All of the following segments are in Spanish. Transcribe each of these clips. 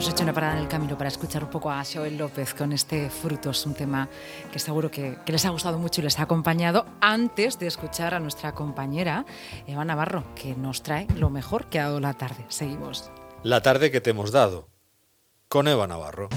Hemos hecho una parada en el camino para escuchar un poco a Joel López con este Frutos, un tema que seguro que, que, les ha gustado mucho y les ha acompañado antes de escuchar a nuestra compañera Eva Navarro, que nos trae lo mejor que ha dado la tarde. Seguimos. La tarde que te hemos dado, con Eva Navarro.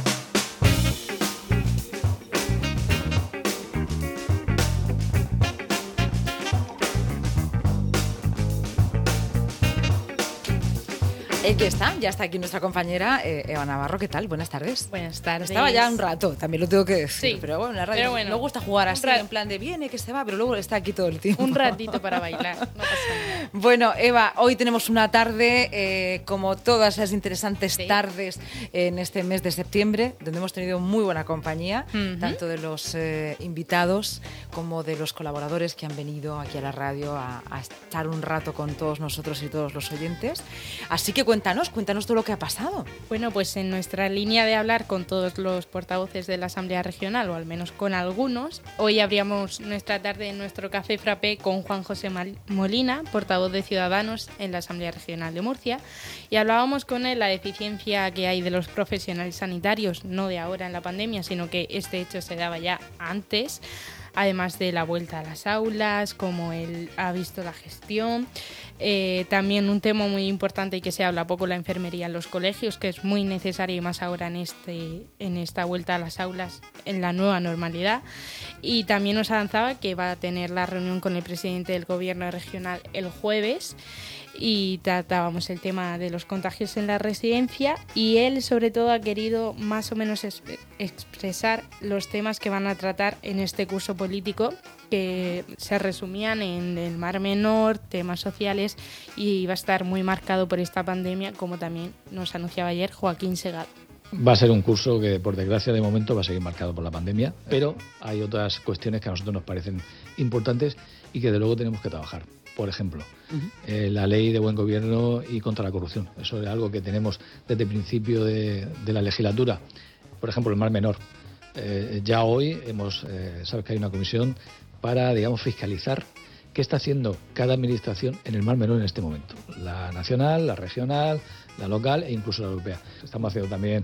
Aquí está, ya está aquí nuestra compañera eh, Eva Navarro. ¿Qué tal? Buenas tardes. Buenas tardes. Estaba ya un rato, también lo tengo que decir. Sí, pero bueno, la radio bueno, no gusta jugar así, en plan de viene, que se va, pero luego está aquí todo el tiempo. Un ratito para bailar, no pasa nada. Bueno, Eva, hoy tenemos una tarde, eh, como todas las interesantes Sí. tardes en este mes de septiembre, donde hemos tenido muy buena compañía, Ujú. tanto de los eh, invitados como de los colaboradores que han venido aquí a la radio a, a estar un rato con todos nosotros y todos los oyentes. Así que cuéntanos, cuéntanos todo lo que ha pasado. Bueno, pues en nuestra línea de hablar con todos los portavoces de la Asamblea Regional, o al menos con algunos, hoy abríamos nuestra tarde en nuestro café frappé con Juan José Molina, portavoz de Ciudadanos en la Asamblea Regional de Murcia, y hablábamos con él la deficiencia que hay de los profesionales sanitarios, no de ahora en la pandemia, sino que este hecho se daba ya antes además de la vuelta a las aulas, como él ha visto la gestión. Eh, también un tema muy importante y que se habla poco, la enfermería en los colegios, que es muy necesaria y más ahora en, este, en esta vuelta a las aulas, en la nueva normalidad. Y también nos avanzaba que va a tener la reunión con el presidente del gobierno regional el jueves y tratábamos el tema de los contagios en la residencia y él sobre todo ha querido más o menos es- expresar los temas que van a tratar en este curso político que se resumían en el Mar Menor, temas sociales y va a estar muy marcado por esta pandemia como también nos anunciaba ayer Joaquín Segal. Va a ser un curso que, por desgracia, de momento va a seguir marcado por la pandemia, pero hay otras cuestiones que a nosotros nos parecen importantes y que de luego tenemos que trabajar. Por ejemplo, eh, la ley de buen gobierno y contra la corrupción. Eso es algo que tenemos desde el principio de, de la legislatura. Por ejemplo, el Mar Menor. Eh, ya hoy hemos, eh, sabes que hay una comisión para, digamos, fiscalizar qué está haciendo cada administración en el Mar Menor en este momento. La nacional, la regional, la local e incluso la europea. Estamos haciendo también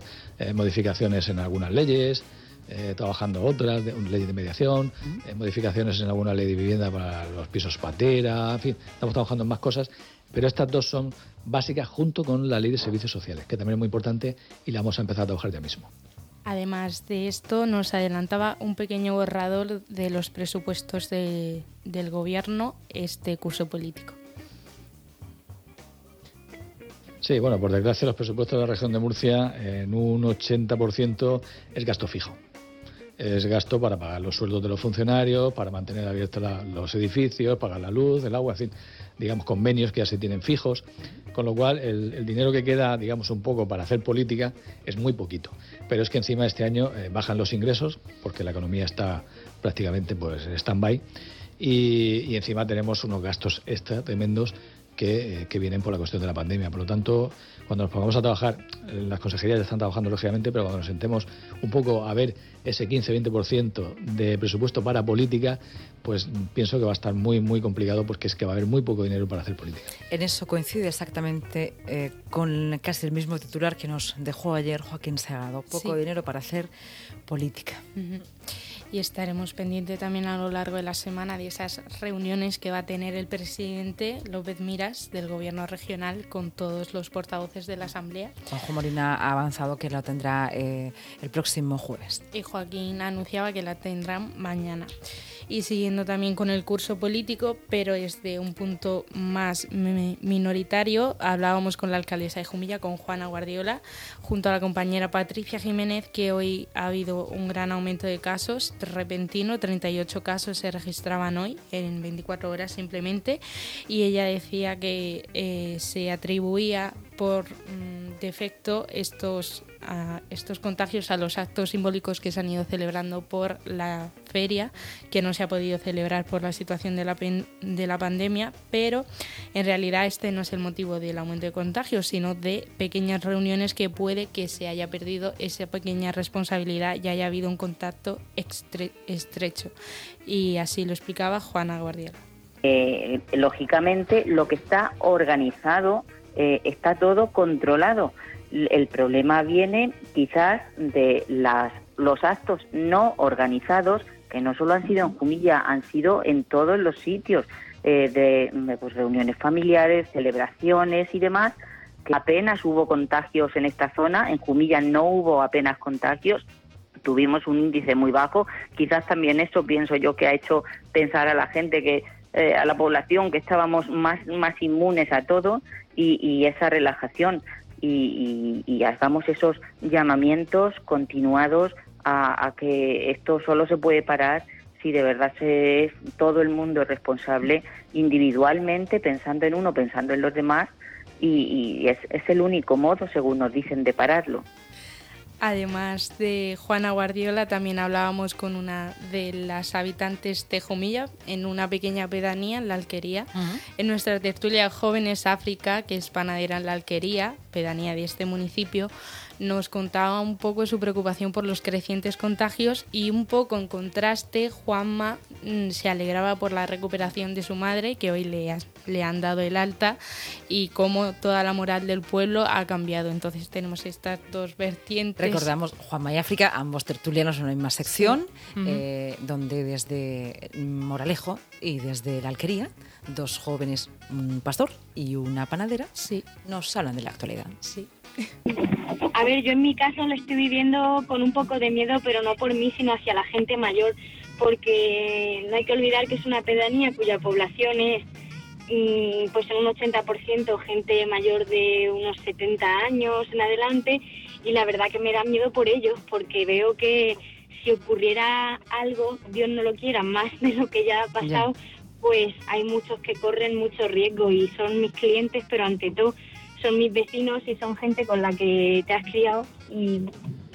modificaciones en algunas leyes, eh, trabajando otras, de, ley de mediación, eh, modificaciones en alguna ley de vivienda para los pisos patera, en fin, estamos trabajando en más cosas, pero estas dos son básicas junto con la ley de servicios sociales, que también es muy importante y la vamos a empezar a trabajar ya mismo. Además de esto, nos adelantaba un pequeño borrador de los presupuestos de- del gobierno este curso político. Sí, bueno, por desgracia los presupuestos de la región de Murcia en un 80% es gasto fijo. Es gasto para pagar los sueldos de los funcionarios, para mantener abiertos los edificios, pagar la luz, el agua, en fin, digamos convenios que ya se tienen fijos, con lo cual el, el dinero que queda, digamos, un poco para hacer política es muy poquito. Pero es que encima este año eh, bajan los ingresos porque la economía está prácticamente pues en stand-by y, y encima tenemos unos gastos extra tremendos que, eh, que vienen por la cuestión de la pandemia. Por lo tanto, cuando nos pongamos a trabajar, eh, las consejerías ya están trabajando lógicamente, pero cuando nos sentemos un poco a ver ese 15-20% de presupuesto para política, pues pienso que va a estar muy, muy complicado porque es que va a haber muy poco dinero para hacer política. En eso coincide exactamente eh, con casi el mismo titular que nos dejó ayer Joaquín Segado. Poco Sí. dinero para hacer política. Y estaremos pendientes también a lo largo de la semana de esas reuniones que va a tener el presidente López Miras del Gobierno regional con todos los portavoces de la Asamblea. Juanjo Molina ha avanzado que lo tendrá eh, el próximo jueves. Y Joaquín anunciaba que la tendrán mañana. Y siguiendo también con el curso político, pero desde un punto más mi- minoritario, hablábamos con la alcaldesa de Jumilla, con Juana Guardiola, junto a la compañera Patricia Jiménez, que hoy ha habido un gran aumento de casos repentino, 38 casos se registraban hoy en 24 horas simplemente, y ella decía que eh, se atribuía por mm, defecto estos, a estos contagios a los actos simbólicos que se han ido celebrando por la feria, que no se ha podido celebrar por la situación de la, de la pandemia, pero en realidad este no es el motivo del aumento de contagios, sino de pequeñas reuniones que puede que se haya perdido esa pequeña responsabilidad y haya habido un contacto extre- estrecho. Y así lo explicaba Juana Guardiola. Eh, lógicamente, lo que está organizado eh, está todo controlado. El problema viene quizás de las, los actos no organizados, que no solo han sido en Jumilla, han sido en todos los sitios, eh, de pues, reuniones familiares, celebraciones y demás, que apenas hubo contagios en esta zona, en Jumilla no hubo apenas contagios, tuvimos un índice muy bajo, quizás también eso pienso yo que ha hecho pensar a la gente que eh, a la población que estábamos más, más inmunes a todo y, esa relajación y, y, hagamos esos llamamientos continuados a, que esto solo se puede parar si de verdad se es todo el mundo responsable individualmente, pensando en uno, pensando en los demás, y, es, es el único modo, según nos dicen, de pararlo. Además de Juana Guardiola, también hablábamos con una de las habitantes de Jumilla en una pequeña pedanía en la Alquería. En nuestra tertulia Jóvenes África, que es panadera en la Alquería, pedanía de este municipio, nos contaba un poco su preocupación por los crecientes contagios y un poco en contraste, Juanma mm, se alegraba por la recuperación de su madre, que hoy le, le han dado el alta, y cómo toda la moral del pueblo ha cambiado. Entonces tenemos estas dos vertientes. Recordamos, Juanma y África, ambos tertulianos en la misma sección, eh, donde desde Moralejo y desde la Alquería, dos jóvenes, un pastor y una panadera, sí. nos hablan de la actualidad. Sí. A ver, yo en mi caso lo estoy viviendo con un poco de miedo, pero no por mí, sino hacia la gente mayor, porque no hay que olvidar que es una pedanía cuya población es mm, pues en un 80% gente mayor de unos 70 años en adelante y la verdad que me da miedo por ellos porque veo que si ocurriera algo, Dios no lo quiera, más de lo que ya ha pasado, pues hay muchos que corren mucho riesgo y son mis clientes, pero ante todo son mis vecinos y son gente con la que te has criado y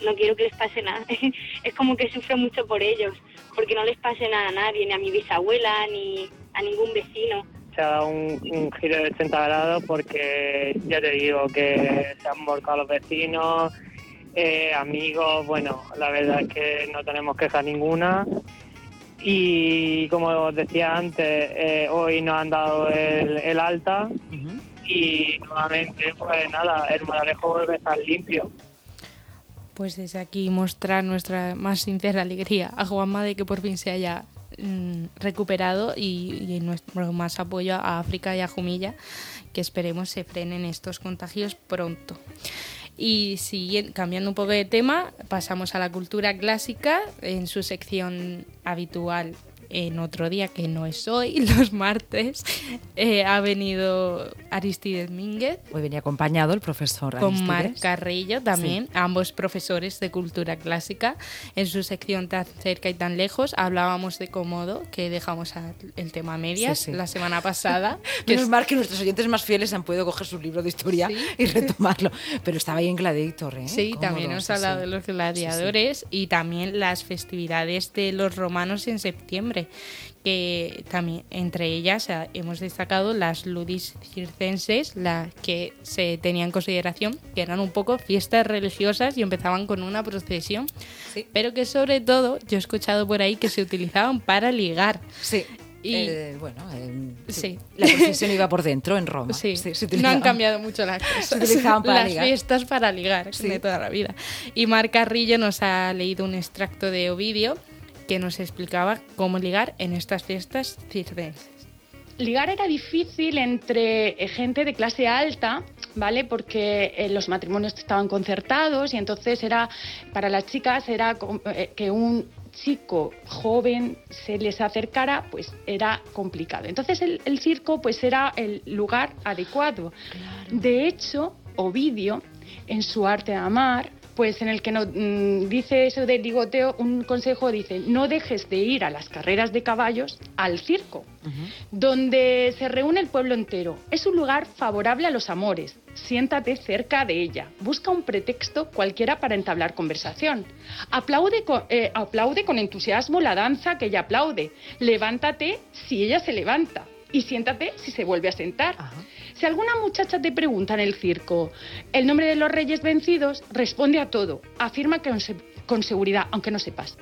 no quiero que les pase nada. es como que sufro mucho por ellos, porque no les pase nada a nadie, ni a mi bisabuela, ni a ningún vecino. Se ha dado un, giro de 80 grados porque ya te digo que se han volcado los vecinos, eh, amigos, bueno, la verdad es que no tenemos queja ninguna. Y como os decía antes, eh, hoy nos han dado el, alta y nuevamente, pues nada, el Moralejo vuelve a estar limpio. Pues desde aquí mostrar nuestra más sincera alegría a Juanma de que por fin se haya mm, recuperado y, nuestro más apoyo a África y a Jumilla, que esperemos se frenen estos contagios pronto. Y siguiendo, cambiando un poco de tema, pasamos a la cultura clásica en su sección habitual en otro día que no es hoy, los martes, eh, ha venido Aristides Mínguez. Hoy venía acompañado el profesor Aristides. Con Marc Carrillo también, ambos profesores de cultura clásica. En su sección Tan cerca y tan lejos hablábamos de cómodo, que dejamos el tema medias la semana pasada. que es mal que nuestros oyentes más fieles han podido coger su libro de historia y retomarlo. Pero estaba ahí en Gladiator, ¿eh? Sí, también nos ha hablado de los gladiadores y también las festividades de los romanos en septiembre que también entre ellas eh, hemos destacado las ludis circenses, las que se tenían en consideración que eran un poco fiestas religiosas y empezaban con una procesión, pero que sobre todo yo he escuchado por ahí que se utilizaban para ligar. Sí. Y, eh, bueno, eh, sí. la procesión iba por dentro en Roma. Sí, no han cambiado mucho las cosas. las fiestas para ligar de toda la vida. Y Mar Carrillo nos ha leído un extracto de Ovidio que nos explicaba cómo ligar en estas fiestas circenses. Ligar era difícil entre eh, gente de clase alta, ¿vale? Porque eh, los matrimonios estaban concertados y entonces era para las chicas era eh, que un chico joven se les acercara, pues era complicado. Entonces el, circo pues era el lugar adecuado. De hecho, Ovidio, en su arte de amar, pues en el que no, mm, dice eso de ligoteo, un consejo dice, no dejes de ir a las carreras de caballos al circo, donde se reúne el pueblo entero. Es un lugar favorable a los amores. Siéntate cerca de ella. Busca un pretexto cualquiera para entablar conversación. Aplaude con, eh, aplaude con entusiasmo la danza que ella aplaude. Levántate si ella se levanta. Y siéntate si se vuelve a sentar. Si alguna muchacha te pregunta en el circo el nombre de los reyes vencidos, responde a todo. Afirma que con seguridad, aunque no sepas.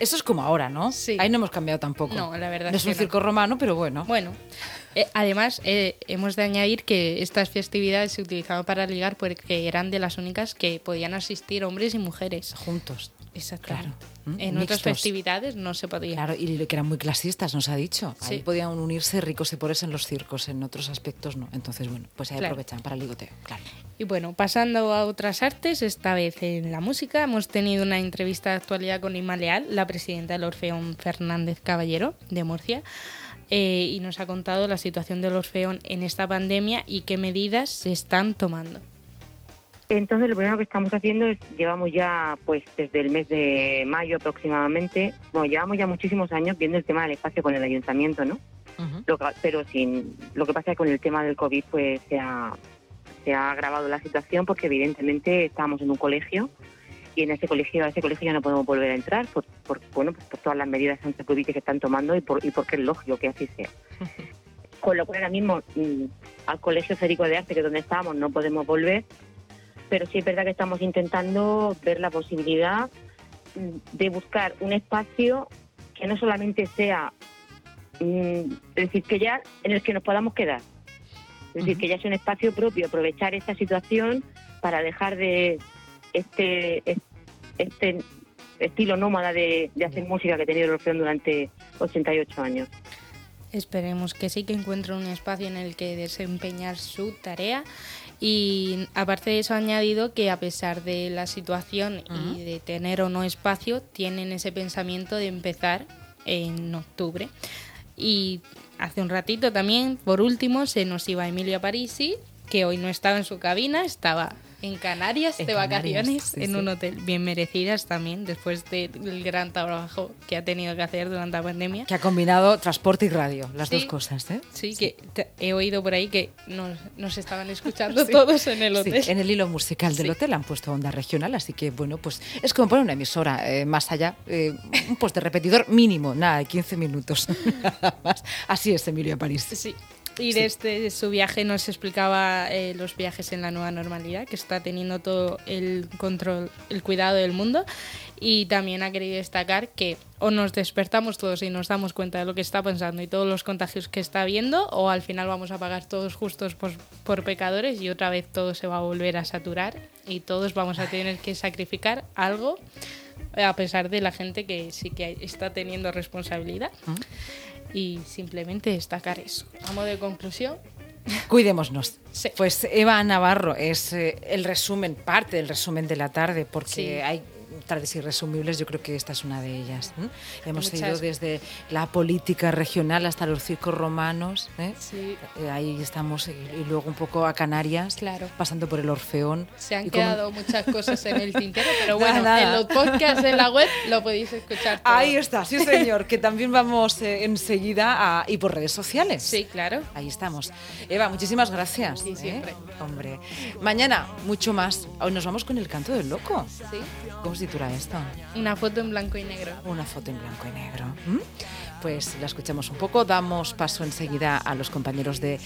Eso es como ahora, ¿no? Sí. Ahí no hemos cambiado tampoco. No, la verdad. No es un circo romano, pero bueno. Bueno. Eh, además, eh, hemos de añadir que estas festividades se utilizaban para ligar porque eran de las únicas que podían asistir hombres y mujeres. Juntos. Exacto. Claro. ¿Mm? En otras festividades no se podía. Claro, y que eran muy clasistas, nos ha dicho. Ahí podían unirse ricos y pobres en los circos, en otros aspectos no. Entonces, bueno, pues ahí Claro. aprovechan para el ligoteo, claro. Y bueno, pasando a otras artes, esta vez en la música, hemos tenido una entrevista de actualidad con Ima Leal, la presidenta del Orfeón Fernández Caballero de Murcia, eh, y nos ha contado la situación del Orfeón en esta pandemia y qué medidas se están tomando. Entonces, lo primero que estamos haciendo es, llevamos ya, pues, desde el mes de mayo aproximadamente, bueno, llevamos ya muchísimos años viendo el tema del espacio con el ayuntamiento, ¿no? Lo que- pero sin, lo que pasa es que con el tema del COVID, pues, se ha, se ha agravado la situación porque, evidentemente, estábamos en un colegio y en ese colegio, a ese colegio ya no podemos volver a entrar por, por, bueno, pues por todas las medidas anti-COVID que están tomando y, por, y porque es lógico que así sea. Con lo cual, ahora mismo, mm, al Colegio Federico de Arte, que es donde estábamos, no podemos volver, pero sí es verdad que estamos intentando ver la posibilidad de buscar un espacio que no solamente sea, mm, es decir, que ya en el que nos podamos quedar. Es decir, que ya sea un espacio propio, aprovechar esta situación para dejar de este, es- este estilo nómada de, de hacer música que ha tenido el Orfeón durante 88 años. Esperemos que sí, que encuentre un espacio en el que desempeñar su tarea. Y aparte de eso, ha añadido que a pesar de la situación y de tener o no espacio, tienen ese pensamiento de empezar en octubre. Y hace un ratito también, por último, se nos iba Emilio Parisi, que hoy no estaba en su cabina, estaba en Canarias En de Canarias, vacaciones, sí, en sí. un hotel bien merecidas también, después del gran trabajo que ha tenido que hacer durante la pandemia. Que ha combinado transporte y radio, las Sí. dos cosas, ¿eh? Sí, que he oído por ahí que nos, nos estaban escuchando todos en el Sí, hotel. en el hilo musical del Sí. hotel han puesto onda regional, así que bueno, pues es como poner una emisora eh, más allá, eh, un post de repetidor mínimo, nada, de 15 minutos. Así es, Emilio París. Sí. Y desde su viaje nos explicaba eh, los viajes en la nueva normalidad, que está teniendo todo el control, el cuidado del mundo. Y también ha querido destacar que o nos despertamos todos y nos damos cuenta de lo que está pensando y todos los contagios que está habiendo, o al final vamos a pagar todos justos por, por pecadores y otra vez todo se va a volver a saturar y todos vamos a tener que sacrificar algo a pesar de la gente que sí que está teniendo responsabilidad. Y simplemente destacar eso. Modo de conclusión, Cuidémonos. Sí. Pues Eva Navarro es eh, el resumen, parte del resumen de la tarde, porque Sí. hay tardes irresumibles, yo creo que esta es una de ellas. ¿eh? Hemos muchas. ido desde la política regional hasta los circos romanos. ¿eh? Sí. Eh, ahí estamos, y, luego un poco a Canarias, Claro. pasando por el Orfeón. se han Y como- quedado muchas cosas en el tintero, pero Nada, bueno, nada. en los podcasts en la web lo podéis escuchar. todo. Ahí está, sí señor, que también vamos eh, enseguida a, y por redes sociales. Sí, claro. Ahí estamos. Eva, muchísimas gracias. Sí, ¿eh? siempre. Hombre. Mañana, mucho más. Hoy nos vamos con el canto del loco. Sí. ¿Cómo se titula esto? Una foto en blanco y negro. Una foto en blanco y negro. ¿m? Pues la escuchamos un poco, damos paso enseguida a los compañeros de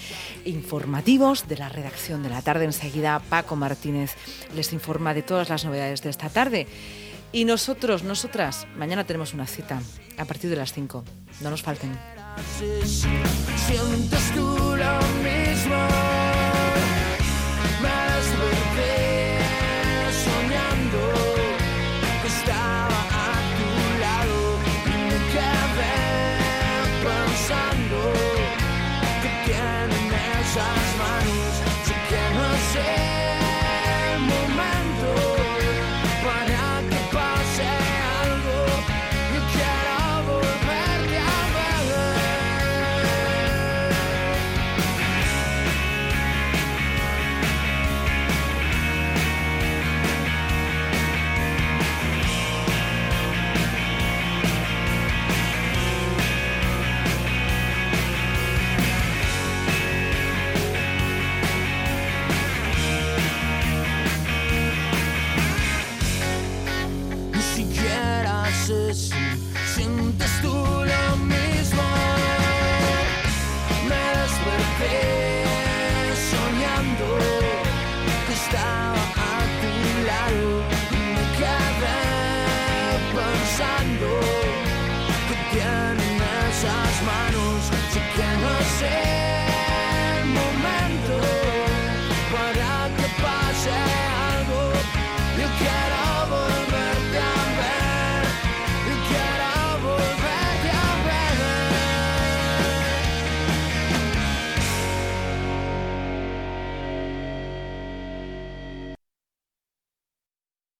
informativos de la redacción de la tarde. Enseguida Paco Martínez les informa de todas las novedades de esta tarde. Y nosotros, nosotras, mañana tenemos una cita a partir de las 5. No nos falten. Sientes tú lo mismo,